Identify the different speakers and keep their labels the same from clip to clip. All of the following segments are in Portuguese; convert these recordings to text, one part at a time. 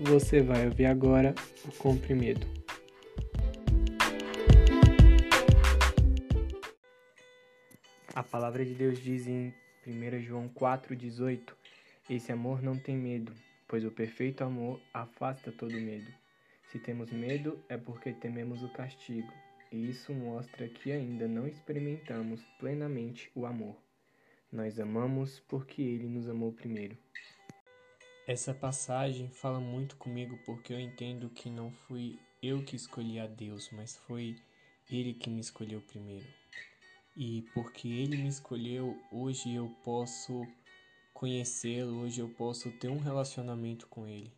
Speaker 1: você vai ouvir agora o comprimido. A palavra de Deus diz em 1 João 4,18: Esse amor não tem medo, pois o perfeito amor afasta todo medo. Se temos medo, é porque tememos o castigo, e isso mostra que ainda não experimentamos plenamente o amor. Nós amamos porque Ele nos amou primeiro. Essa passagem fala muito comigo porque eu entendo que não fui eu que escolhi a Deus, mas foi Ele que me escolheu primeiro. E porque Ele me escolheu, hoje eu posso conhecê-lo, hoje eu posso ter um relacionamento com Ele.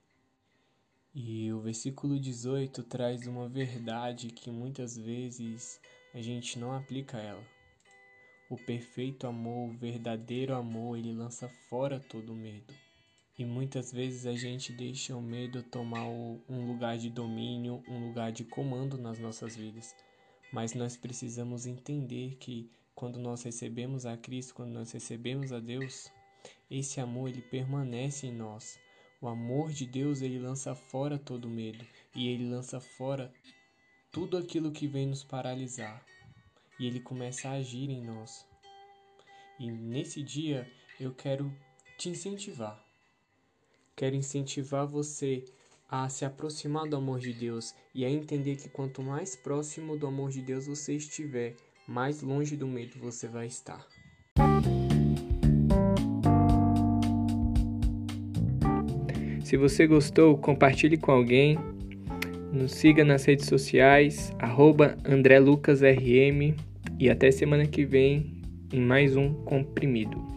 Speaker 1: E o versículo 18 traz uma verdade que muitas vezes a gente não aplica ela. O perfeito amor, o verdadeiro amor, ele lança fora todo medo. E muitas vezes a gente deixa o medo tomar um lugar de domínio, um lugar de comando nas nossas vidas. Mas nós precisamos entender que quando nós recebemos a Cristo, quando nós recebemos a Deus, esse amor ele permanece em nós. O amor de Deus, ele lança fora todo medo e ele lança fora tudo aquilo que vem nos paralisar. E ele começa a agir em nós. E nesse dia eu quero te incentivar. Quero incentivar você a se aproximar do amor de Deus e a entender que quanto mais próximo do amor de Deus você estiver, mais longe do medo você vai estar. Se você gostou, compartilhe com alguém. Nos siga nas redes sociais, AndréLucasRM e até semana que vem em mais um comprimido.